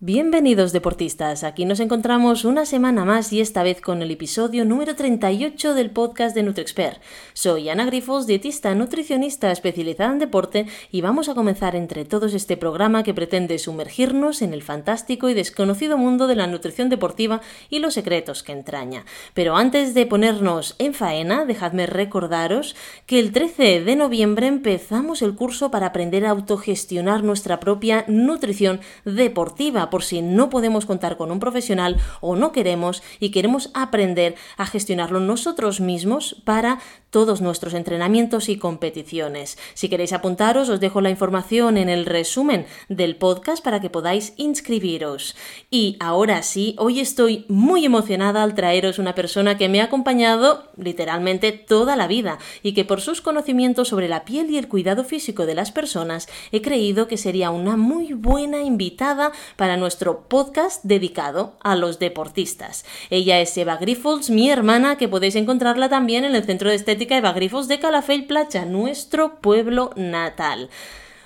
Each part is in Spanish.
Bienvenidos deportistas, aquí nos encontramos una semana más y esta vez con el episodio número 38 del podcast de NutriExpert. Soy Ana Grifos, dietista nutricionista especializada en deporte y vamos a comenzar entre todos este programa que pretende sumergirnos en el fantástico y desconocido mundo de la nutrición deportiva y los secretos que entraña. Pero antes de ponernos en faena, dejadme recordaros que el 13 de noviembre empezamos el curso para aprender a autogestionar nuestra propia nutrición deportiva por si no podemos contar con un profesional o no queremos y queremos aprender a gestionarlo nosotros mismos para todos nuestros entrenamientos y competiciones. Si queréis apuntaros, os dejo la información en el resumen del podcast para que podáis inscribiros. Y ahora sí, hoy estoy muy emocionada al traeros una persona que me ha acompañado literalmente toda la vida y que por sus conocimientos sobre la piel y el cuidado físico de las personas he creído que sería una muy buena invitada para nuestro podcast dedicado a los deportistas. Ella es Eva Grifols, mi hermana, que podéis encontrarla también en el Centro de Estética Eva Grifos de Calafell Placha, nuestro pueblo natal.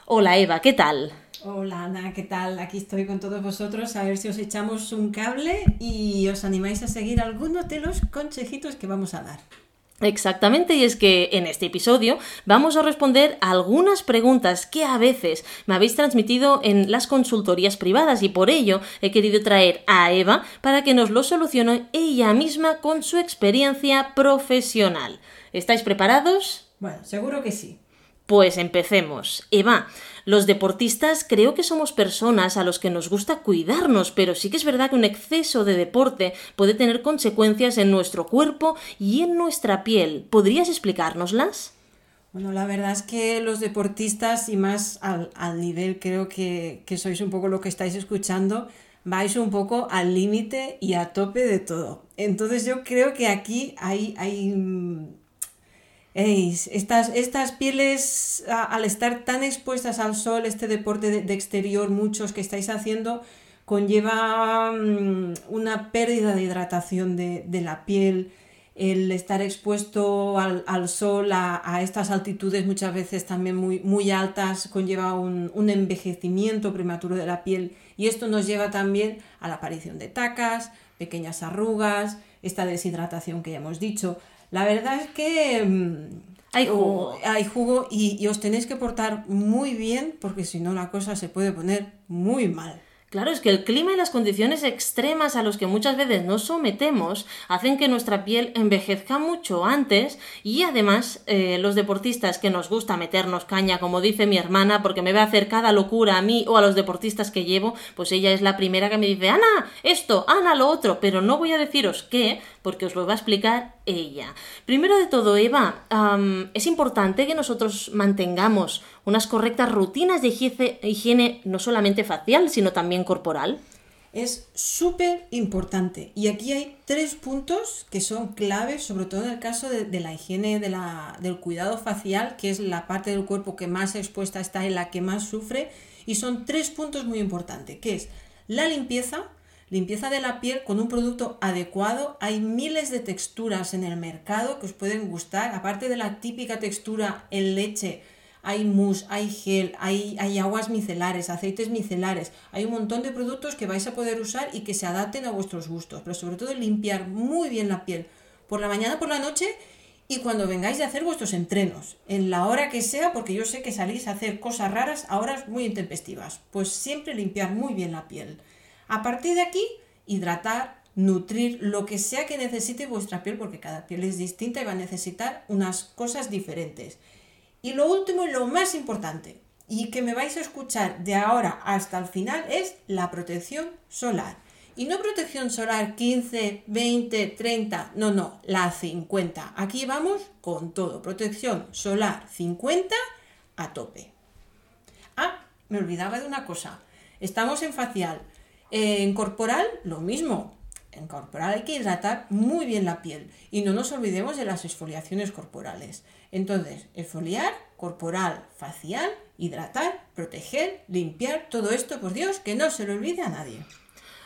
Hola Eva, ¿qué tal? Hola Ana, ¿qué tal? Aquí estoy con todos vosotros a ver si os echamos un cable y os animáis a seguir algunos de los consejitos que vamos a dar. Exactamente, y es que en este episodio vamos a responder a algunas preguntas que a veces me habéis transmitido en las consultorías privadas y por ello he querido traer a Eva para que nos lo solucione ella misma con su experiencia profesional. ¿Estáis preparados? Bueno, seguro que sí. Pues empecemos. Eva, los deportistas creo que somos personas a los que nos gusta cuidarnos, pero sí que es verdad que un exceso de deporte puede tener consecuencias en nuestro cuerpo y en nuestra piel. ¿Podrías explicárnoslas? Bueno, la verdad es que los deportistas, y más al, nivel creo que, que sois un poco lo que estáis escuchando, vais un poco al límite y a tope de todo. Entonces yo creo que aquí hay, hay estas, estas pieles, al estar tan expuestas al sol, este deporte de, exterior, muchos que estáis haciendo, conlleva mm, una pérdida de hidratación de, la piel, el estar expuesto al, sol a, estas altitudes muchas veces también muy, muy altas conlleva un, un, envejecimiento prematuro de la piel y esto nos lleva también a la aparición de tacas, pequeñas arrugas, esta deshidratación que ya hemos dicho. La verdad es que mm, hay jugo, hay jugo y, os tenéis que portar muy bien porque si no la cosa se puede poner muy mal. Claro, es que el clima y las condiciones extremas a los que muchas veces nos sometemos hacen que nuestra piel envejezca mucho antes y además eh, los deportistas que nos gusta meternos caña, como dice mi hermana, porque me ve a hacer cada locura a mí o a los deportistas que llevo, pues ella es la primera que me dice, Ana, esto, Ana, lo otro, pero no voy a deciros qué, porque os lo va a explicar ella. Primero de todo, Eva, es importante que nosotros mantengamos unas correctas rutinas de higiene, no solamente facial, sino también corporal. Es súper importante. Y aquí hay tres puntos que son claves, sobre todo en el caso de, la higiene del cuidado facial, que es la parte del cuerpo que más expuesta está y la que más sufre. Y son tres puntos muy importantes, que es la limpieza, Limpieza de la piel con un producto adecuado. Hay miles de texturas en el mercado que os pueden gustar. Aparte de la típica textura en leche, hay mousse, hay gel, hay, hay, aguas micelares, aceites micelares. Hay un montón de productos que vais a poder usar y que se adapten a vuestros gustos. Pero sobre todo limpiar muy bien la piel por la mañana, por la noche y cuando vengáis de hacer vuestros entrenos. En la hora que sea, porque yo sé que salís a hacer cosas raras a horas muy intempestivas. Pues siempre limpiar muy bien la piel. A partir de aquí, hidratar, nutrir lo que sea que necesite vuestra piel, porque cada piel es distinta y va a necesitar unas cosas diferentes. Y lo último y lo más importante, y que me vais a escuchar de ahora hasta el final, es la protección solar. Y no protección solar 15, 20, 30, no, no, la 50. Aquí vamos con todo. Protección solar 50 a tope. Ah, me olvidaba de una cosa. Estamos en facial. En corporal, lo mismo. En corporal hay que hidratar muy bien la piel y no nos olvidemos de las exfoliaciones corporales. Entonces, exfoliar, corporal, facial, hidratar, proteger, limpiar, todo esto, por Dios, que no se lo olvide a nadie.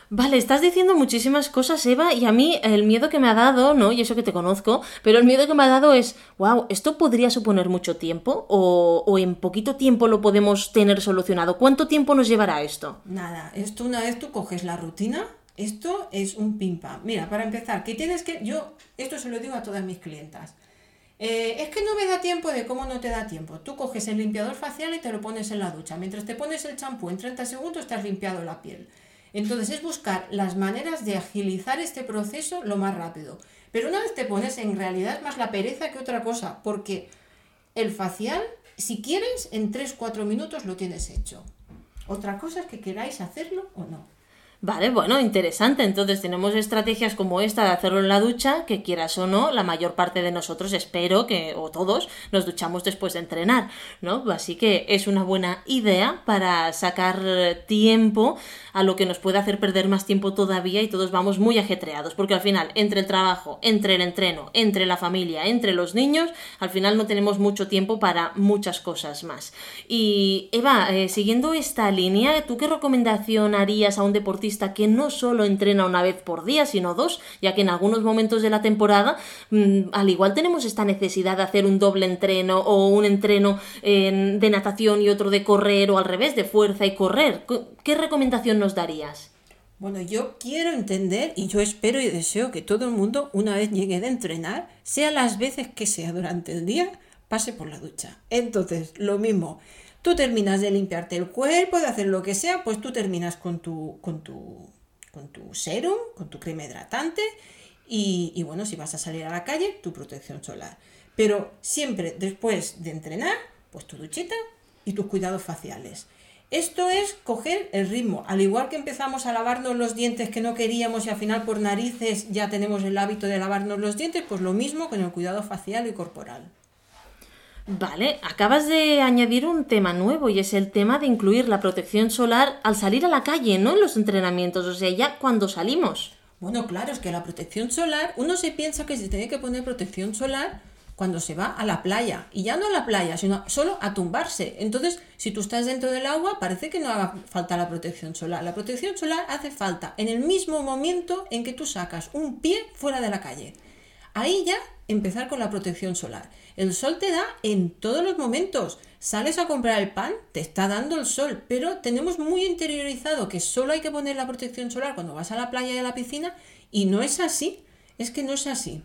Vale, estás diciendo muchísimas cosas, Eva, y a mí el miedo que me ha dado, ¿no? Y eso que te conozco, pero el miedo que me ha dado es, wow, ¿esto podría suponer mucho tiempo? ¿O, en poquito tiempo lo podemos tener solucionado? ¿Cuánto tiempo nos llevará esto? Nada, esto una vez tú coges la rutina, esto es un pim pam. Mira, para empezar, que tienes que, yo esto se lo digo a todas mis clientas. Eh, es que no me da tiempo de cómo no te da tiempo. Tú coges el limpiador facial y te lo pones en la ducha. Mientras te pones el champú en 30 segundos te has limpiado la piel. Entonces es buscar las maneras de agilizar este proceso lo más rápido. Pero una vez te pones, en realidad es más la pereza que otra cosa, porque el facial, si quieres, en 3-4 minutos lo tienes hecho. Otra cosa es que queráis hacerlo o no. Vale, bueno, interesante. Entonces tenemos estrategias como esta de hacerlo en la ducha, que quieras o no, la mayor parte de nosotros espero que, o todos, nos duchamos después de entrenar, ¿no? Así que es una buena idea para sacar tiempo a lo que nos puede hacer perder más tiempo todavía y todos vamos muy ajetreados, porque al final, entre el trabajo, entre el entreno, entre la familia, entre los niños, al final no tenemos mucho tiempo para muchas cosas más. Y Eva, eh, siguiendo esta línea, ¿tú qué recomendación harías a un deportista que no solo entrena una vez por día, sino dos, ya que en algunos momentos de la temporada mm, al igual tenemos esta necesidad de hacer un doble entreno o un entreno de natación y otro de correr o al revés, de fuerza y correr. ¿Qué recomendación nos darías? Bueno, yo quiero entender y yo espero y deseo que todo el mundo, una vez llegue de entrenar, sea las veces que sea durante el día, pase por la ducha. Entonces, lo mismo, Tú terminas de limpiarte el cuerpo, de hacer lo que sea, pues tú terminas con tu, con tu, con tu serum, con tu crema hidratante y, y bueno, si vas a salir a la calle, tu protección solar. Pero siempre después de entrenar, pues tu duchita y tus cuidados faciales. Esto es coger el ritmo. Al igual que empezamos a lavarnos los dientes que no queríamos y al final por narices ya tenemos el hábito de lavarnos los dientes, pues lo mismo con el cuidado facial y corporal. Vale, acabas de añadir un tema nuevo y es el tema de incluir la protección solar al salir a la calle, no en los entrenamientos, o sea, ya cuando salimos. Bueno, claro, es que la protección solar, uno se piensa que se tiene que poner protección solar cuando se va a la playa, y ya no a la playa, sino solo a tumbarse. Entonces, si tú estás dentro del agua, parece que no haga falta la protección solar. La protección solar hace falta en el mismo momento en que tú sacas un pie fuera de la calle. Ahí ya empezar con la protección solar. El sol te da en todos los momentos. Sales a comprar el pan, te está dando el sol, pero tenemos muy interiorizado que solo hay que poner la protección solar cuando vas a la playa y a la piscina y no es así. Es que no es así.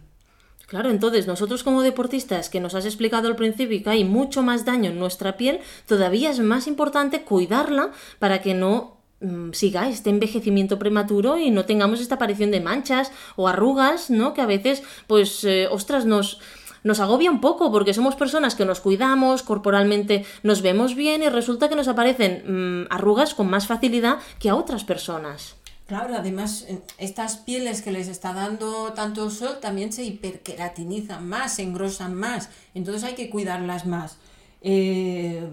Claro, entonces nosotros como deportistas que nos has explicado al principio que hay mucho más daño en nuestra piel, todavía es más importante cuidarla para que no Mm, siga este envejecimiento prematuro y no tengamos esta aparición de manchas o arrugas, ¿no? Que a veces, pues, eh, ostras, nos, nos agobia un poco porque somos personas que nos cuidamos, corporalmente nos vemos bien y resulta que nos aparecen mm, arrugas con más facilidad que a otras personas. Claro, además estas pieles que les está dando tanto sol también se hiperqueratinizan más, se engrosan más, entonces hay que cuidarlas más. Eh,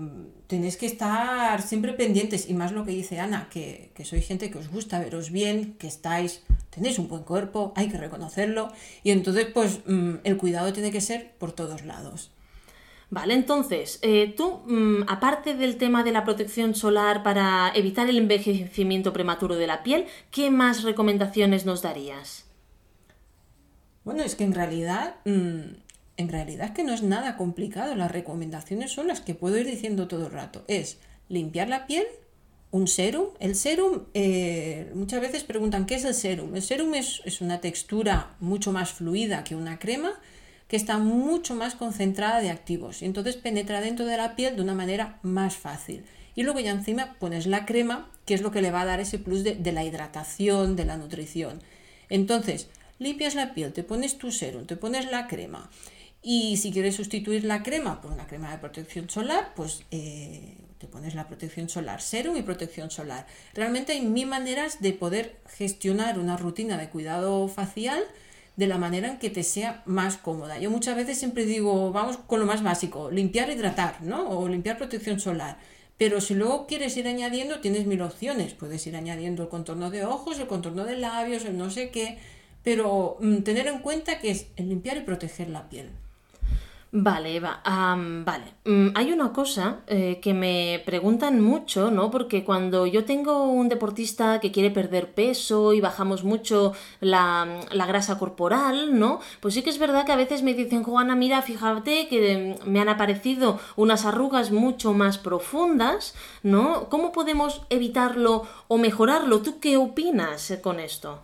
tenéis que estar siempre pendientes, y más lo que dice Ana, que, que sois gente que os gusta veros bien, que estáis, tenéis un buen cuerpo, hay que reconocerlo, y entonces pues mm, el cuidado tiene que ser por todos lados. Vale, entonces, eh, tú, mm, aparte del tema de la protección solar para evitar el envejecimiento prematuro de la piel, ¿qué más recomendaciones nos darías? Bueno, es que en realidad mm, en realidad es que no es nada complicado. Las recomendaciones son las que puedo ir diciendo todo el rato. Es limpiar la piel, un serum. El serum, eh, muchas veces preguntan, ¿qué es el serum? El serum es, es, una textura mucho más fluida que una crema que está mucho más concentrada de activos y entonces penetra dentro de la piel de una manera más fácil. Y luego ya encima pones la crema, que es lo que le va a dar ese plus de, de la hidratación, de la nutrición. Entonces, limpias la piel, te pones tu serum, te pones la crema y si quieres sustituir la crema por una crema de protección solar, pues eh, te pones la protección solar, serum y protección solar. Realmente hay mil maneras de poder gestionar una rutina de cuidado facial de la manera en que te sea más cómoda. Yo muchas veces siempre digo, vamos con lo más básico, limpiar, hidratar, ¿no? O limpiar protección solar. Pero si luego quieres ir añadiendo, tienes mil opciones. Puedes ir añadiendo el contorno de ojos, el contorno de labios, el no sé qué. Pero mm, tener en cuenta que es el limpiar y proteger la piel. Vale, Eva, vale. Mm, hay una cosa eh, que me preguntan mucho, ¿no? Porque cuando yo tengo un deportista que quiere perder peso y bajamos mucho la, la grasa corporal, ¿no? Pues sí que es verdad que a veces me dicen, Juana, mira, fíjate que mm, me han aparecido unas arrugas mucho más profundas, ¿no? ¿Cómo podemos evitarlo o mejorarlo? ¿Tú qué opinas eh, con esto?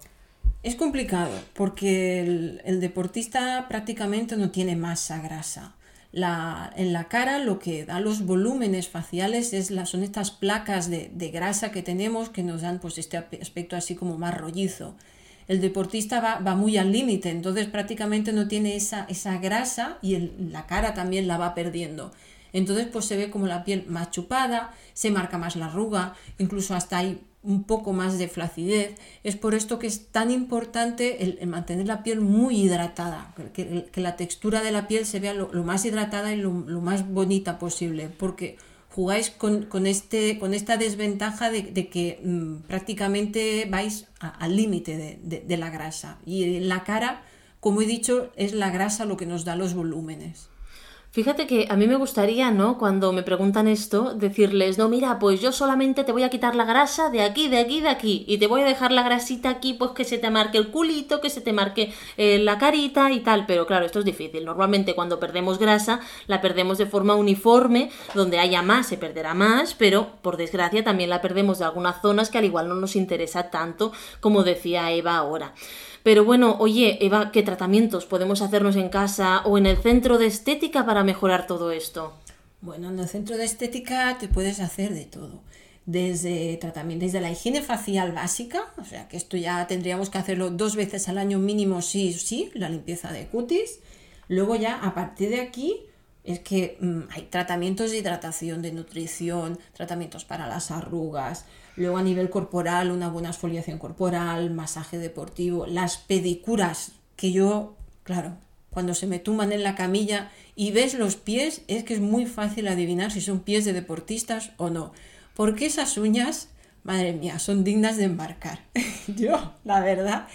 Es complicado porque el, deportista prácticamente no tiene masa grasa. En la cara lo que da los volúmenes faciales es son estas placas de, grasa que tenemos que nos dan pues este aspecto así como más rollizo. El deportista va, muy al límite, entonces prácticamente no tiene esa, grasa y la cara también la va perdiendo. Entonces pues se ve como la piel más chupada, se marca más la arruga, incluso hasta hay un poco más de flacidez. Es por esto que es tan importante el, mantener la piel muy hidratada, que, la textura de la piel se vea lo, más hidratada y lo, más bonita posible, porque jugáis con, con este, con esta desventaja de, que mm, prácticamente vais a- al límite de, de- de la grasa. Y en la cara, como he dicho, es la grasa lo que nos da los volúmenes. Fíjate que a mí me gustaría, ¿no? Cuando me preguntan esto, decirles, no, mira, pues yo solamente te voy a quitar la grasa de aquí, de aquí, de aquí, y te voy a dejar la grasita aquí, pues que se te marque el culito, que se te marque eh, la carita y tal, pero claro, esto es difícil. Normalmente cuando perdemos grasa, la perdemos de forma uniforme, donde haya más se perderá más, pero por desgracia también la perdemos de algunas zonas que al igual no nos interesa tanto, como decía Eva ahora. Pero bueno, oye, Eva, ¿qué tratamientos podemos hacernos en casa o en el centro de estética para mejorar todo esto? Bueno, en el centro de estética te puedes hacer de todo. Desde tratamiento, desde la higiene facial básica, o sea que esto ya tendríamos que hacerlo dos veces al año mínimo, sí, sí, la limpieza de cutis. Luego ya a partir de aquí es que mm, hay tratamientos de hidratación, de nutrición, tratamientos para las arrugas. Luego a nivel corporal, una buena exfoliación corporal, masaje deportivo, las pedicuras, que yo, claro, cuando se me tumban en la camilla y ves los pies, es que es muy fácil adivinar si son pies de deportistas o no. Porque esas uñas, madre mía, son dignas de embarcar. Yo, la verdad,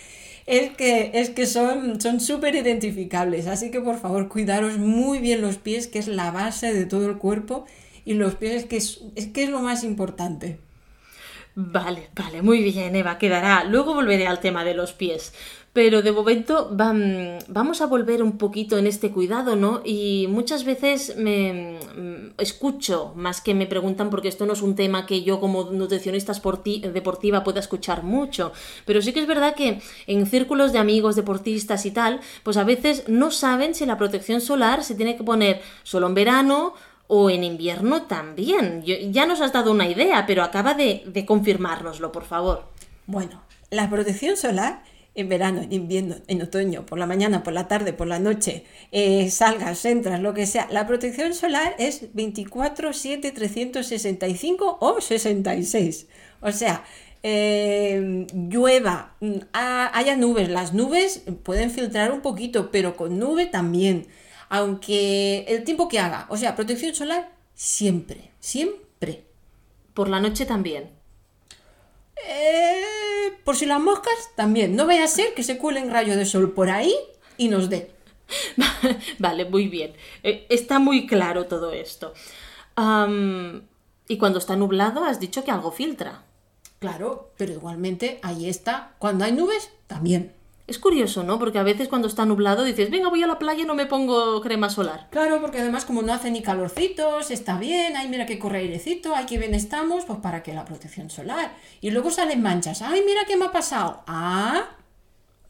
es que, es que son son súper identificables. Así que por favor, cuidaros muy bien los pies, que es la base de todo el cuerpo. Y los pies es que es que es lo más importante. Vale, vale, muy bien, Eva, quedará. Luego volveré al tema de los pies. Pero de momento vam- vamos a volver un poquito en este cuidado, ¿no? Y muchas veces me mm, escucho, más que me preguntan, porque esto no es un tema que yo como nutricionista deportiva pueda escuchar mucho. Pero sí que es verdad que en círculos de amigos deportistas y tal, pues a veces no saben si la protección solar se tiene que poner solo en verano o en invierno también. Yo- ya nos has dado una idea, pero acaba de, confirmárnoslo, por favor. Bueno, la protección solar en verano, en invierno, en otoño, por la mañana, por la tarde, por la noche, eh, salgas, entras, lo que sea. La protección solar es 24, 7, 365 o 66. O sea, eh, llueva, mm, ha- haya nubes. Las nubes pueden filtrar un poquito, pero con nube también. Aunque el tiempo que haga, o sea, protección solar siempre, siempre. Por la noche también. Eh, por si las moscas, también. No vaya a ser que se cuelen rayos de sol por ahí y nos dé. vale, muy bien. Eh, está muy claro todo esto. Y cuando está nublado, has dicho que algo filtra. Claro, pero igualmente ahí está. Cuando hay nubes, también. Es curioso, ¿no? Porque a veces cuando está nublado dices, venga, voy a la playa y no me pongo crema solar. Claro, porque además como no hace ni calorcitos, está bien, ay mira que corre airecito, ay que bien estamos, pues para que la protección solar. Y luego salen manchas, ay mira qué me ha pasado. Ah,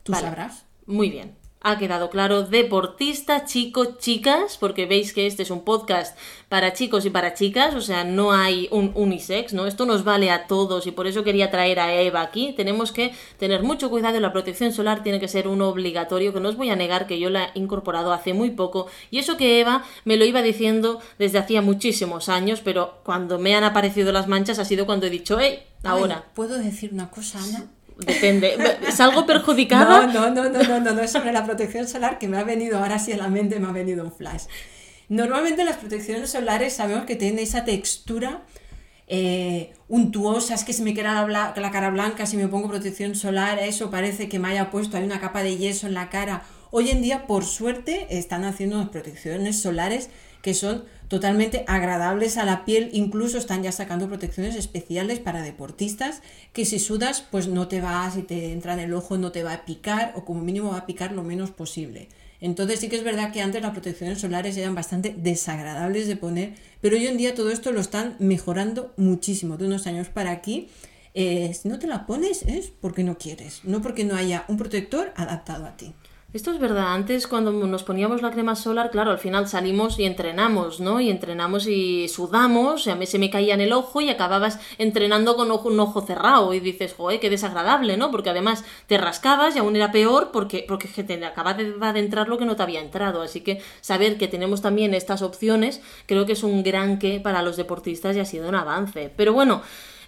tú Vale. sabrás. Muy bien. Ha quedado claro, deportista, chicos, chicas, porque veis que este es un podcast para chicos y para chicas, o sea, no hay un unisex, ¿no? Esto nos vale a todos y por eso quería traer a Eva aquí. Tenemos que tener mucho cuidado la protección solar tiene que ser un obligatorio, que no os voy a negar que yo la he incorporado hace muy poco y eso que Eva me lo iba diciendo desde hacía muchísimos años, pero cuando me han aparecido las manchas ha sido cuando he dicho, hey, ahora. Ay, ¿Puedo decir una cosa, Ana? Depende. ¿Salgo perjudicada? No, no, no, no, no, no, no es sobre la protección solar que me ha venido ahora sí a la mente, me ha venido un flash. Normalmente las protecciones solares sabemos que tienen esa textura eh, untuosa, es que se me queda la, la cara blanca si me pongo protección solar, eso parece que me haya puesto ahí una capa de yeso en la cara Hoy en día, por suerte, están haciendo unas protecciones solares que son totalmente agradables a la piel, incluso están ya sacando protecciones especiales para deportistas que si sudas pues no te va, si te entra en el ojo no te va a picar o como mínimo va a picar lo menos posible. Entonces sí que es verdad que antes las protecciones solares eran bastante desagradables de poner, pero hoy en día todo esto lo están mejorando muchísimo. De unos años para aquí, eh, si no te la pones es porque no quieres, no porque no haya un protector adaptado a ti. Esto es verdad. Antes, cuando nos poníamos la crema solar, claro, al final salimos y entrenamos, ¿no? Y entrenamos y sudamos, y a mí se me caía en el ojo y acababas entrenando con un ojo cerrado. Y dices, joder, qué desagradable, ¿no? Porque además te rascabas y aún era peor porque, porque te acaba de, de entrar lo que no te había entrado. Así que saber que tenemos también estas opciones, creo que es un gran que para los deportistas y ha sido un avance. Pero bueno.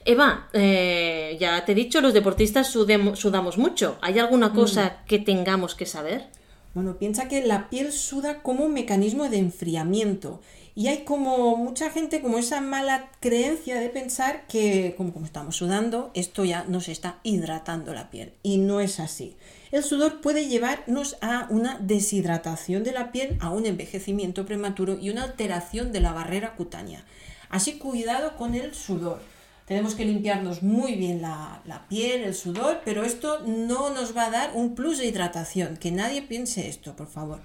Eva, eh, ya te he dicho, los deportistas sudamos mucho. ¿Hay alguna mm. cosa que tengamos que saber? Bueno, piensa que la piel suda como un mecanismo de enfriamiento. Y hay como mucha gente, como esa mala creencia de pensar que como, como estamos sudando, esto ya nos está hidratando la piel. Y no es así. El sudor puede llevarnos a una deshidratación de la piel, a un envejecimiento prematuro y una alteración de la barrera cutánea. Así cuidado con el sudor. Tenemos que limpiarnos muy bien la, piel, el sudor, pero esto no nos va a dar un plus de hidratación. Que nadie piense esto, por favor.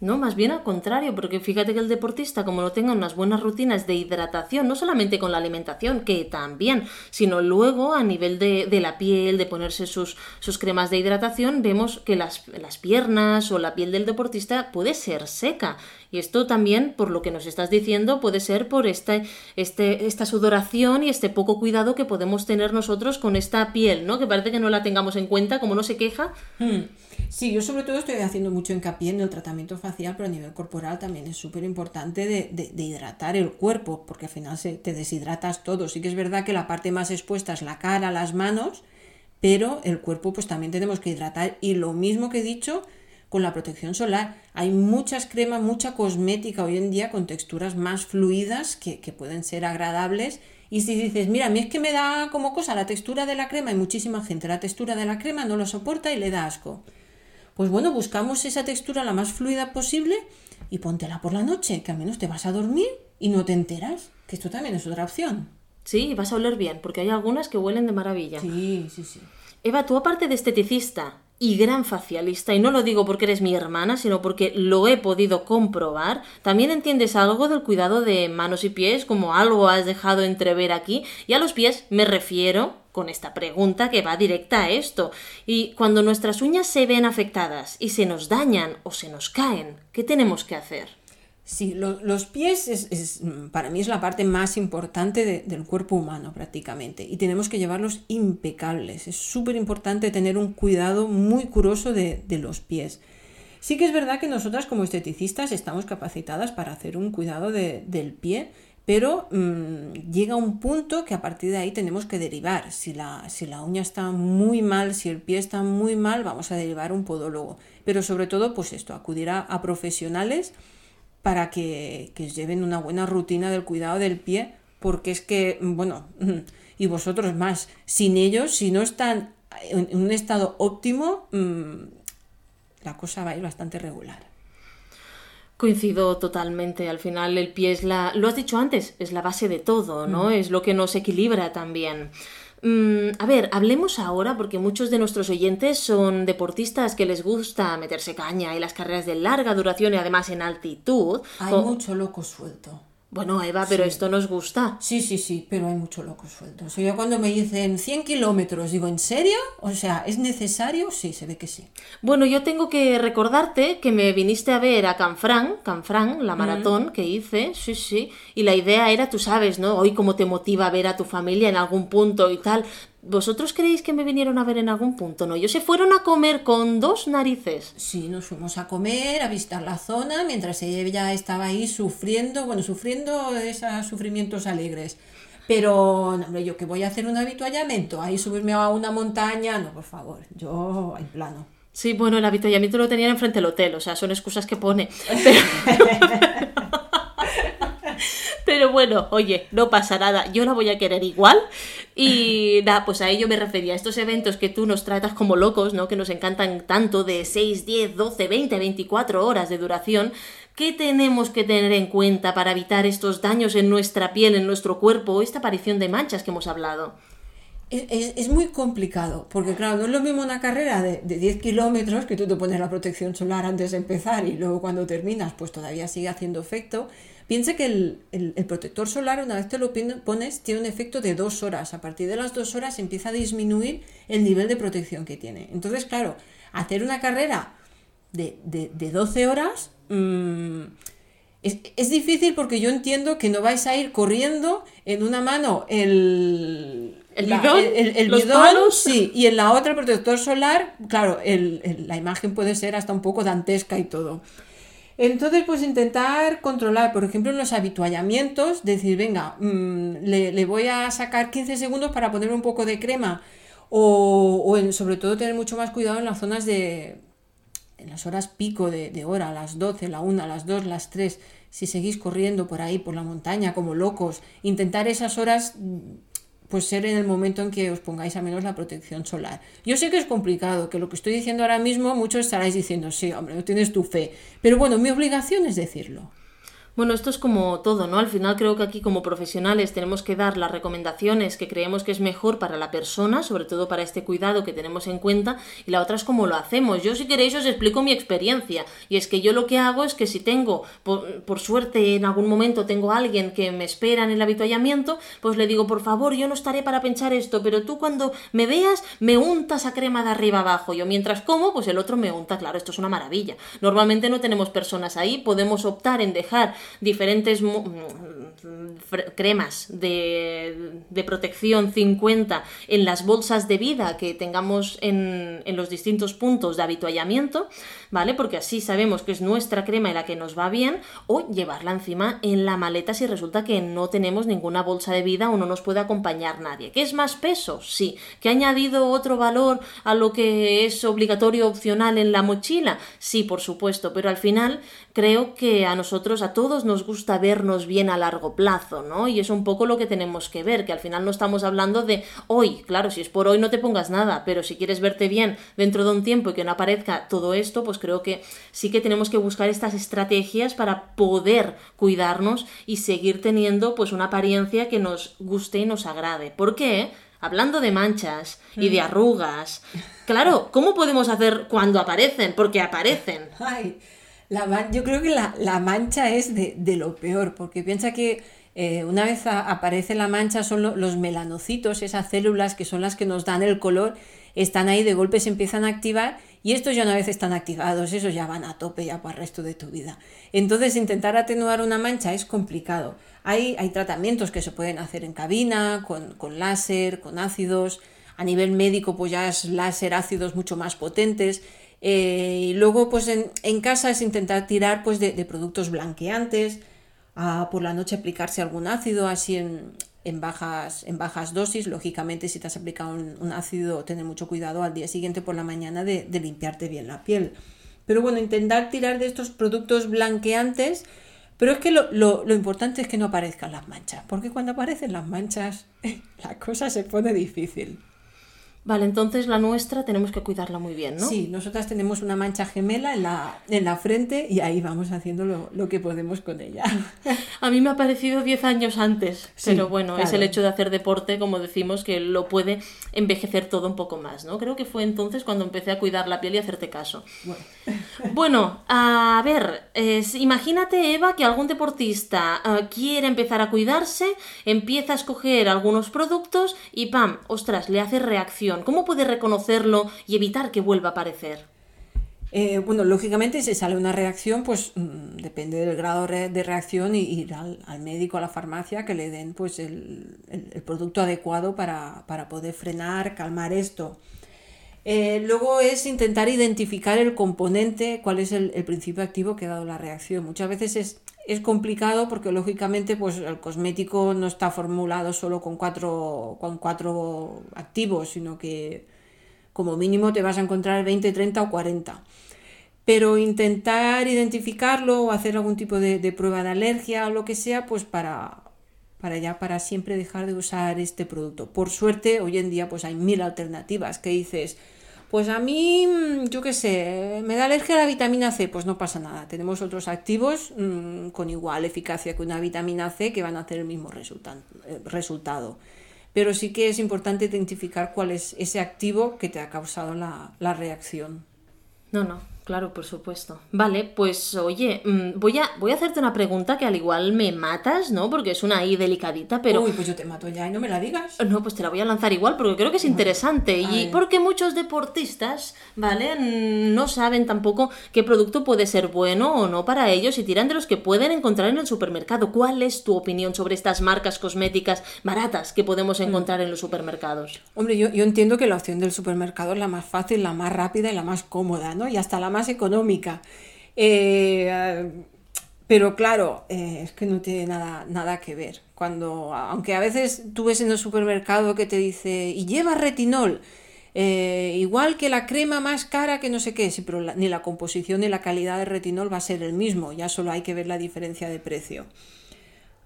No, más bien al contrario, porque fíjate que el deportista, como no tenga unas buenas rutinas de hidratación, no solamente con la alimentación, que también, sino luego a nivel de, la piel, de ponerse sus, sus, cremas de hidratación, vemos que las, las piernas o la piel del deportista puede ser seca. Y esto también, por lo que nos estás diciendo, puede ser por este, este, esta sudoración y este poco cuidado que podemos tener nosotros con esta piel, ¿no? Que parece que no la tengamos en cuenta, como no se queja. Hmm. Sí, yo sobre todo estoy haciendo mucho hincapié en el tratamiento facial, pero a nivel corporal también es súper importante de, hidratar el cuerpo, porque al final se, te deshidratas todo. Sí que es verdad que la parte más expuesta es la cara, las manos, pero el cuerpo pues también tenemos que hidratar. Y lo mismo que he dicho con la protección solar. Hay muchas cremas, mucha cosmética hoy en día con texturas más fluidas que, que pueden ser agradables y si dices, mira, a mí es que me da como cosa la textura de la crema y muchísima gente la textura de la crema no lo soporta y le da asco. Pues bueno, buscamos esa textura la más fluida posible y póntela por la noche, que al menos te vas a dormir y no te enteras, que esto también es otra opción. Sí, vas a oler bien, porque hay algunas que huelen de maravilla. Sí, sí, sí. Eva, tú aparte de esteticista y gran facialista, y no lo digo porque eres mi hermana, sino porque lo he podido comprobar, también entiendes algo del cuidado de manos y pies, como algo has dejado entrever aquí, y a los pies me refiero con esta pregunta que va directa a esto. Y cuando nuestras uñas se ven afectadas y se nos dañan o se nos caen, ¿qué tenemos que hacer? Sí, los pies es, para mí es la parte más importante del cuerpo humano prácticamente y tenemos que llevarlos impecables. Es súper importante tener un cuidado muy curoso de, de los pies. Sí que es verdad que nosotras como esteticistas estamos capacitadas para hacer un cuidado del pie pero mm, llega un punto que a partir de ahí tenemos que derivar. Si la, si la uña está muy mal, si el pie está muy mal, vamos a derivar un podólogo. Pero sobre todo, pues esto, acudir a, profesionales para que, que lleven una buena rutina del cuidado del pie, porque es que, bueno, y vosotros más, sin ellos, si no están en un estado óptimo, mm, la cosa va a ir bastante regular. Coincido totalmente. Al final el pie es la, lo has dicho antes, es la base de todo, ¿no? Mm. Es lo que nos equilibra también. Mm, a ver, hablemos ahora porque muchos de nuestros oyentes son deportistas que les gusta meterse caña y las carreras de larga duración y además en altitud. Hay mucho loco suelto. Bueno, Eva, pero esto nos gusta. Sí, sí, sí, pero hay mucho loco suelto. O sea, yo cuando me dicen 100 kilómetros, digo, ¿en serio? O sea, ¿es necesario? Sí, se ve que sí. Bueno, yo tengo que recordarte que me viniste a ver a Canfrán, Canfrán, la maratón que hice, sí, sí, y la idea era, tú sabes, ¿no? Hoy cómo te motiva a ver a tu familia en algún punto y tal. ¿Vosotros creéis que me vinieron a ver en algún punto? No, ellos se fueron a comer con dos narices. Sí, nos fuimos a comer, a visitar la zona, mientras ella estaba ahí sufriendo, bueno, sufriendo esos sufrimientos alegres. Pero, hombre, yo que voy a hacer un habituallamiento, ahí subirme a una montaña, no, por favor, yo en plano. Sí, bueno, el habituallamiento lo tenían enfrente del hotel, o sea, son excusas que pone. Pero... Pero bueno, oye, no pasa nada, yo la voy a querer igual. Y nada, pues a ello me refería, estos eventos que tú nos tratas como locos, ¿no? Que nos encantan tanto de 6, 10, 12, 20, 24 horas de duración. ¿Qué tenemos que tener en cuenta para evitar estos daños en nuestra piel, en nuestro cuerpo esta aparición de manchas que hemos hablado? Es, muy complicado, porque claro, no es lo mismo una carrera de, de 10 kilómetros que tú te pones la protección solar antes de empezar y luego cuando terminas pues todavía sigue haciendo efecto. Piensa que el, el, protector solar una vez te lo pones tiene un efecto de dos horas. A partir de las dos horas empieza a disminuir el nivel de protección que tiene. Entonces, claro, hacer una carrera de, de, de 12 horas... Mmm, es, difícil porque yo entiendo que no vais a ir corriendo en una mano el, ¿El bidón? el, bidón, sí, y en la otra protector solar, claro, la imagen puede ser hasta un poco dantesca y todo. Entonces, pues intentar controlar, por ejemplo, los habituallamientos, decir, venga, mm, le, voy a sacar 15 segundos para poner un poco de crema, o, sobre todo tener mucho más cuidado en las zonas de, en las horas pico de, hora, a las 12, la 1, las 2, las 3, si seguís corriendo por ahí, por la montaña, como locos, intentar esas horas pues ser en el momento en que os pongáis a menos la protección solar. Yo sé que es complicado, que lo que estoy diciendo ahora mismo muchos estaréis diciendo, sí, hombre, no tienes tu fe, pero bueno, mi obligación es decirlo. Bueno, esto es como todo, ¿no? Al final creo que aquí como profesionales tenemos que dar las recomendaciones que creemos que es mejor para la persona, sobre todo para este cuidado que tenemos en cuenta, y la otra es cómo lo hacemos. Yo si queréis os explico mi experiencia, y es que yo lo que hago es que si tengo, por, suerte en algún momento tengo alguien que me espera en el habituallamiento, pues le digo, por favor, yo no estaré para pensar esto, pero tú cuando me veas me untas a crema de arriba abajo. Yo mientras como, pues el otro me unta, claro, esto es una maravilla. Normalmente no tenemos personas ahí, podemos optar en dejar diferentes cremas de, de, protección 50 en las bolsas de vida que tengamos en, en, los distintos puntos de habituallamiento, ¿vale? Porque así sabemos que es nuestra crema y la que nos va bien, o llevarla encima en la maleta si resulta que no tenemos ninguna bolsa de vida o no nos puede acompañar nadie. ¿Qué es más peso? Sí. ¿Que ha añadido otro valor a lo que es obligatorio opcional en la mochila? Sí, por supuesto, pero al final creo que a nosotros, a todos nos gusta vernos bien a largo plazo, ¿no? Y es un poco lo que tenemos que ver, que al final no estamos hablando de hoy, claro, si es por hoy no te pongas nada, pero si quieres verte bien dentro de un tiempo y que no aparezca todo esto, pues creo que sí que tenemos que buscar estas estrategias para poder cuidarnos y seguir teniendo pues una apariencia que nos guste y nos agrade. ¿Por qué? Hablando de manchas y de mm. arrugas, claro, ¿cómo podemos hacer cuando aparecen? Porque aparecen. Ay yo creo que la, mancha es de, lo peor, porque piensa que eh, una vez aparece la mancha son los melanocitos, esas células que son las que nos dan el color, están ahí, de golpe se empiezan a activar y estos ya una vez están activados, esos ya van a tope ya para el resto de tu vida. Entonces intentar atenuar una mancha es complicado. Hay, hay tratamientos que se pueden hacer en cabina, con, con láser, con ácidos. A nivel médico, pues ya es láser ácidos mucho más potentes. Eh, y luego, pues en, casa es intentar tirar pues, de, productos blanqueantes, a por la noche aplicarse algún ácido así en, en, bajas, en bajas dosis. Lógicamente, si te has aplicado un, ácido, tener mucho cuidado al día siguiente por la mañana de, limpiarte bien la piel. Pero bueno, intentar tirar de estos productos blanqueantes. Pero es que lo, lo, importante es que no aparezcan las manchas, porque cuando aparecen las manchas la cosa se pone difícil. Vale, entonces la nuestra tenemos que cuidarla muy bien, ¿no? Sí, nosotras tenemos una mancha gemela en la, en la frente y ahí vamos haciendo lo, que podemos con ella. A mí me ha parecido 10 años antes, pero bueno, es el hecho de hacer deporte, como decimos, que lo puede envejecer todo un poco más, ¿no? Creo que fue entonces cuando empecé a cuidar la piel y hacerte caso. Bueno, a ver, imagínate, Eva, que algún deportista eh, quiere empezar a cuidarse, empieza a escoger algunos productos y ¡pam! ¡Ostras! Le hace reacción ¿Cómo puede reconocerlo y evitar que vuelva a aparecer? Eh, bueno, lógicamente si sale una reacción, pues mm, depende del grado de reacción y ir al, médico, a la farmacia, que le den pues el, producto adecuado para, poder frenar, calmar esto. Eh, luego es intentar identificar el componente, cuál es el, principio activo que ha dado la reacción. Muchas veces es, es complicado porque lógicamente pues, el cosmético no está formulado solo con cuatro, con cuatro activos, sino que como mínimo te vas a encontrar 20, 30 o 40. Pero intentar identificarlo o hacer algún tipo de, prueba de alergia o lo que sea, pues para, para ya para siempre dejar de usar este producto. Por suerte, hoy en día pues hay mil alternativas que dices, pues a mí, mm, yo qué sé, me da alergia a la vitamina C, pues no pasa nada. Tenemos otros activos mmm, con igual eficacia que una vitamina C que van a hacer el mismo eh, resultado. Pero sí que es importante identificar cuál es ese activo que te ha causado la, la reacción. No, no, Claro, por supuesto. Vale, pues oye, mm, voy a, voy a hacerte una pregunta que al igual me matas, ¿no? Porque es una ahí delicadita, pero... Uy, pues yo te mato ya y no me la digas. No, pues te la voy a lanzar igual porque creo que es interesante. y porque muchos deportistas, ¿vale? No saben tampoco qué producto puede ser bueno o no para ellos y tiran de los que pueden encontrar en el supermercado. ¿Cuál es tu opinión sobre estas marcas cosméticas baratas que podemos mm. encontrar en los supermercados? Hombre, yo, yo entiendo que la opción del supermercado es la más fácil, la más rápida y la más cómoda, ¿no? Y hasta la más económica. Eh, pero claro, eh, es que no tiene nada, nada que ver. Cuando, aunque a veces tú ves en el supermercado que te dice, y lleva retinol, eh, igual que la crema más cara que no sé qué, sí, pero ni la composición ni la calidad de retinol va a ser el mismo, ya solo hay que ver la diferencia de precio.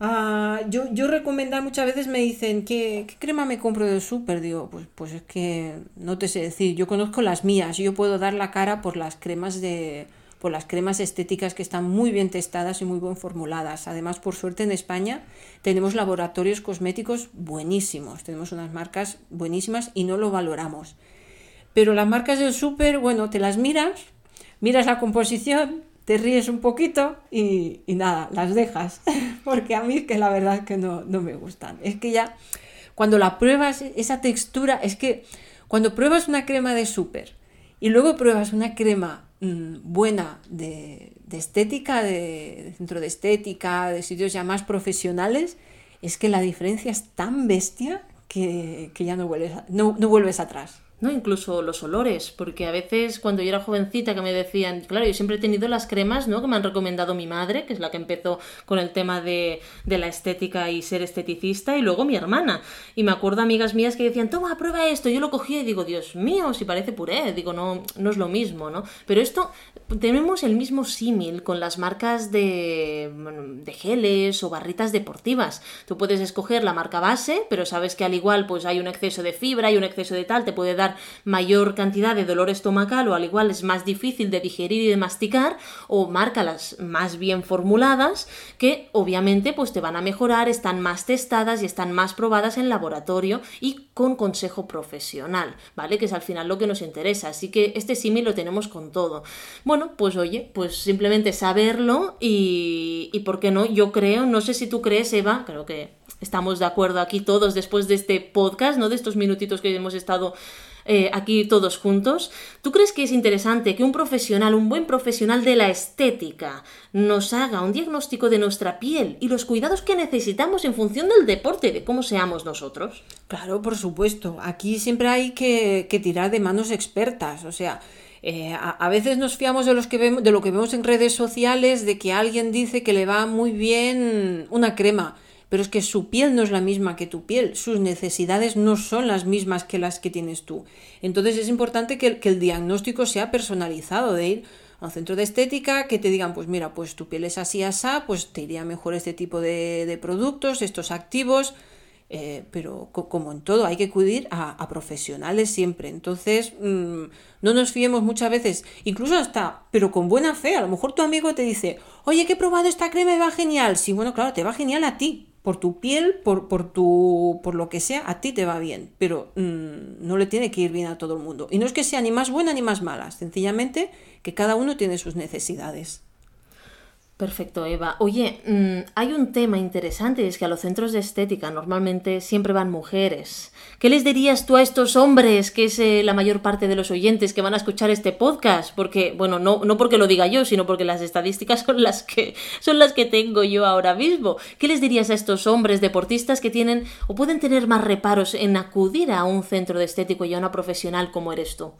Ah, yo, yo recomendar muchas veces me dicen, ¿qué, crema me compro del súper? Digo, pues, pues es que no te sé decir, yo conozco las mías, yo puedo dar la cara por las cremas de por las cremas estéticas que están muy bien testadas y muy bien formuladas. Además, por suerte en España tenemos laboratorios cosméticos buenísimos, tenemos unas marcas buenísimas y no lo valoramos. Pero las marcas del súper, bueno, te las miras, miras la composición, te ríes un poquito y, nada, las dejas. Porque a mí es que la verdad es que no, me gustan. Es que ya cuando la pruebas, esa textura, es que cuando pruebas una crema de súper y luego pruebas una crema mm, buena de, estética, de, centro de estética, de sitios ya más profesionales, es que la diferencia es tan bestia que, ya no vuelves, no, no vuelves atrás. ¿No? Incluso los olores, porque a veces cuando yo era jovencita que me decían, claro, yo siempre he tenido las cremas, ¿no? Que me han recomendado mi madre, que es la que empezó con el tema de, de la estética y ser esteticista, y luego mi hermana. Y me acuerdo amigas mías que decían, toma, prueba esto. Yo lo cogí y digo, Dios mío, si parece puré. Digo, no, no es lo mismo, ¿no? Pero esto, tenemos el mismo símil con las marcas de, de geles o barritas deportivas. Tú puedes escoger la marca base, pero sabes que al igual pues hay un exceso de fibra, hay un exceso de tal, te puede dar mayor cantidad de dolor estomacal o al igual es más difícil de digerir y de masticar o márcalas más bien formuladas que obviamente pues te van a mejorar, están más testadas y están más probadas en laboratorio y con consejo profesional, ¿vale? Que es al final lo que nos interesa. Así que este símil lo tenemos con todo. Bueno, pues oye, pues simplemente saberlo y, y por qué no, yo creo, no sé si tú crees, Eva, creo que estamos de acuerdo aquí todos después de este podcast, ¿no? De estos minutitos que hemos estado eh, aquí todos juntos. ¿Tú crees que es interesante que un profesional, un buen profesional de la estética, nos haga un diagnóstico de nuestra piel y los cuidados que necesitamos en función del deporte, de cómo seamos nosotros? Claro, por supuesto. Aquí siempre hay que, tirar de manos expertas. O sea, eh, a, veces nos fiamos de, los que vemos, de lo que vemos en redes sociales, de que alguien dice que le va muy bien una crema pero es que su piel no es la misma que tu piel, sus necesidades no son las mismas que las que tienes tú. Entonces es importante que, el diagnóstico sea personalizado, de ir a un centro de estética que te digan, pues mira, pues tu piel es así, asá, pues te iría mejor este tipo de, productos, estos activos, eh, pero como en todo hay que acudir a, profesionales siempre. Entonces, mm, no nos fiemos muchas veces, incluso hasta, pero con buena fe, a lo mejor tu amigo te dice, oye, que he probado esta crema y va genial. Sí, bueno, claro, te va genial a ti, por tu piel, por, por, tu, por lo que sea, a ti te va bien, pero mm, no le tiene que ir bien a todo el mundo. Y no es que sea ni más buena ni más mala, sencillamente que cada uno tiene sus necesidades. Perfecto, Eva. Oye, mm, hay un tema interesante, es que a los centros de estética normalmente siempre van mujeres. ¿Qué les dirías tú a estos hombres, que es eh, la mayor parte de los oyentes que van a escuchar este podcast? Porque, bueno, no, no porque lo diga yo, sino porque las estadísticas son las que son las que tengo yo ahora mismo. ¿Qué les dirías a estos hombres deportistas que tienen o pueden tener más reparos en acudir a un centro de estético y a una profesional como eres tú?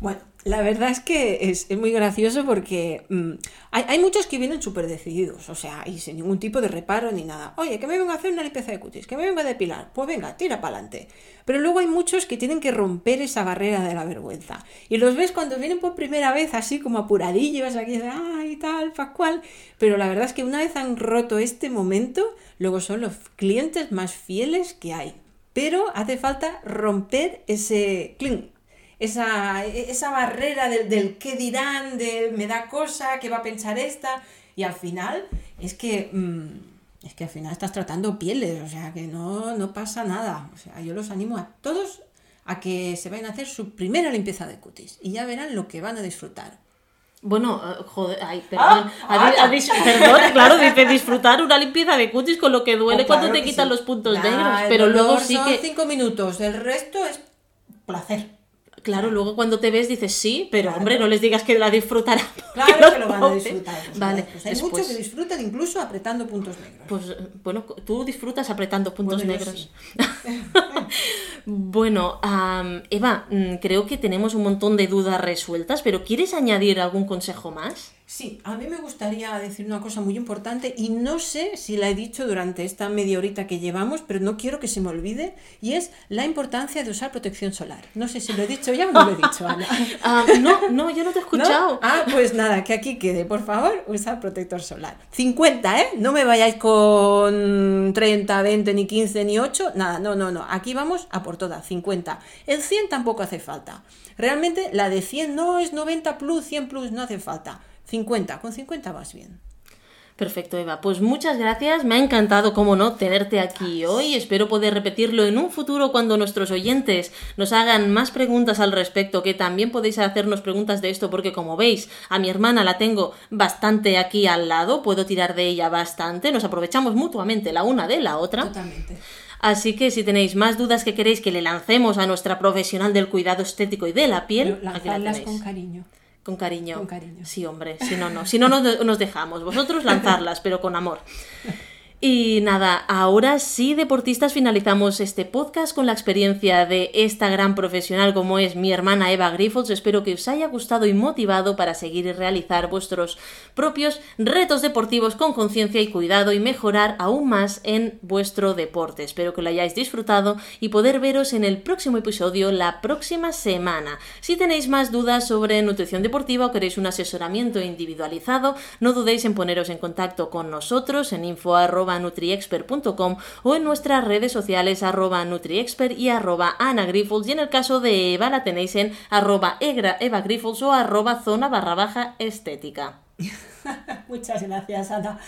Bueno, la verdad es que es, muy gracioso porque mm, hay, muchos que vienen súper decididos, o sea, y sin ningún tipo de reparo ni nada. Oye, que me vengo a hacer una limpieza de cutis, que me vengo a depilar, pues venga, tira para adelante. Pero luego hay muchos que tienen que romper esa barrera de la vergüenza. Y los ves cuando vienen por primera vez así como apuradillos, aquí, ay, tal, Pascual. Pero la verdad es que una vez han roto este momento, luego son los clientes más fieles que hay. Pero hace falta romper ese clink, esa, esa barrera del, del qué dirán, de me da cosa, qué va a pensar esta. Y al final es que, mm, es que al final estás tratando pieles, o sea que no, no pasa nada. O sea, yo los animo a todos a que se vayan a hacer su primera limpieza de cutis y ya verán lo que van a disfrutar. Bueno, eh, joder, ay, perdón. Ha di- ha dis- perdón, claro, dice disfrutar una limpieza de cutis con lo que duele Oh, cuando te quitan sí. los puntos Nah, negros. Pero luego sí son que. cinco minutos, el resto es placer. Claro, luego cuando te ves dices sí, pero Claro. hombre, no les digas que la disfrutarán. Claro que lo van a disfrutar. Vale. Pues hay después. muchos que disfrutan incluso apretando puntos negros. Pues bueno, tú disfrutas apretando puntos Bueno, negros. bueno, am, Eva, mm, creo que tenemos un montón de dudas resueltas, pero ¿quieres añadir algún consejo más? Sí, a mí me gustaría decir una cosa muy importante y no sé si la he dicho durante esta media horita que llevamos, pero no quiero que se me olvide, y es la importancia de usar protección solar. No sé si lo he dicho ya o no lo he dicho, Ana. Ah, no, no, yo no te he ¿No? escuchado. Ah, pues nada, que aquí quede, por favor, usar protector solar. 50, ¿eh? No me vayáis con 30, 20, ni 15, ni 8, nada, no, no, no. Aquí vamos a por todas, 50. El 100 tampoco hace falta. Realmente la de 100 no es 90 plus, 100 plus, no hace falta. 50, con 50 vas bien. Perfecto, Eva. Pues muchas gracias. Me ha encantado, como no, tenerte aquí hoy. Espero poder repetirlo en un futuro cuando nuestros oyentes nos hagan más preguntas al respecto, que también podéis hacernos preguntas de esto, porque como veis, a mi hermana la tengo bastante aquí al lado, puedo tirar de ella bastante, nos aprovechamos mutuamente la una de la otra. Totalmente. Así que si tenéis más dudas que queréis que le lancemos a nuestra profesional del cuidado estético y de la piel, Pero aquí la tenéis. con cariño. Con cariño. Con cariño. Sí, hombre. Si no, no. Si no, nos, nos dejamos. Vosotros lanzarlas, pero con amor. Y nada, ahora sí, deportistas, finalizamos este podcast con la experiencia de esta gran profesional como es mi hermana Eva Grifols. Espero que os haya gustado y motivado para seguir y realizar vuestros propios retos deportivos con conciencia y cuidado y mejorar aún más en vuestro deporte. Espero que lo hayáis disfrutado y poder veros en el próximo episodio la próxima semana. Si tenéis más dudas sobre nutrición deportiva o queréis un asesoramiento individualizado, no dudéis en poneros en contacto con nosotros en info nutriexpert.com o en nuestras redes sociales arroba nutriexpert y arroba anagrifols y en el caso de Eva la tenéis en arroba egra- evagrifols o arroba zona barra baja estética. Muchas gracias, Ana.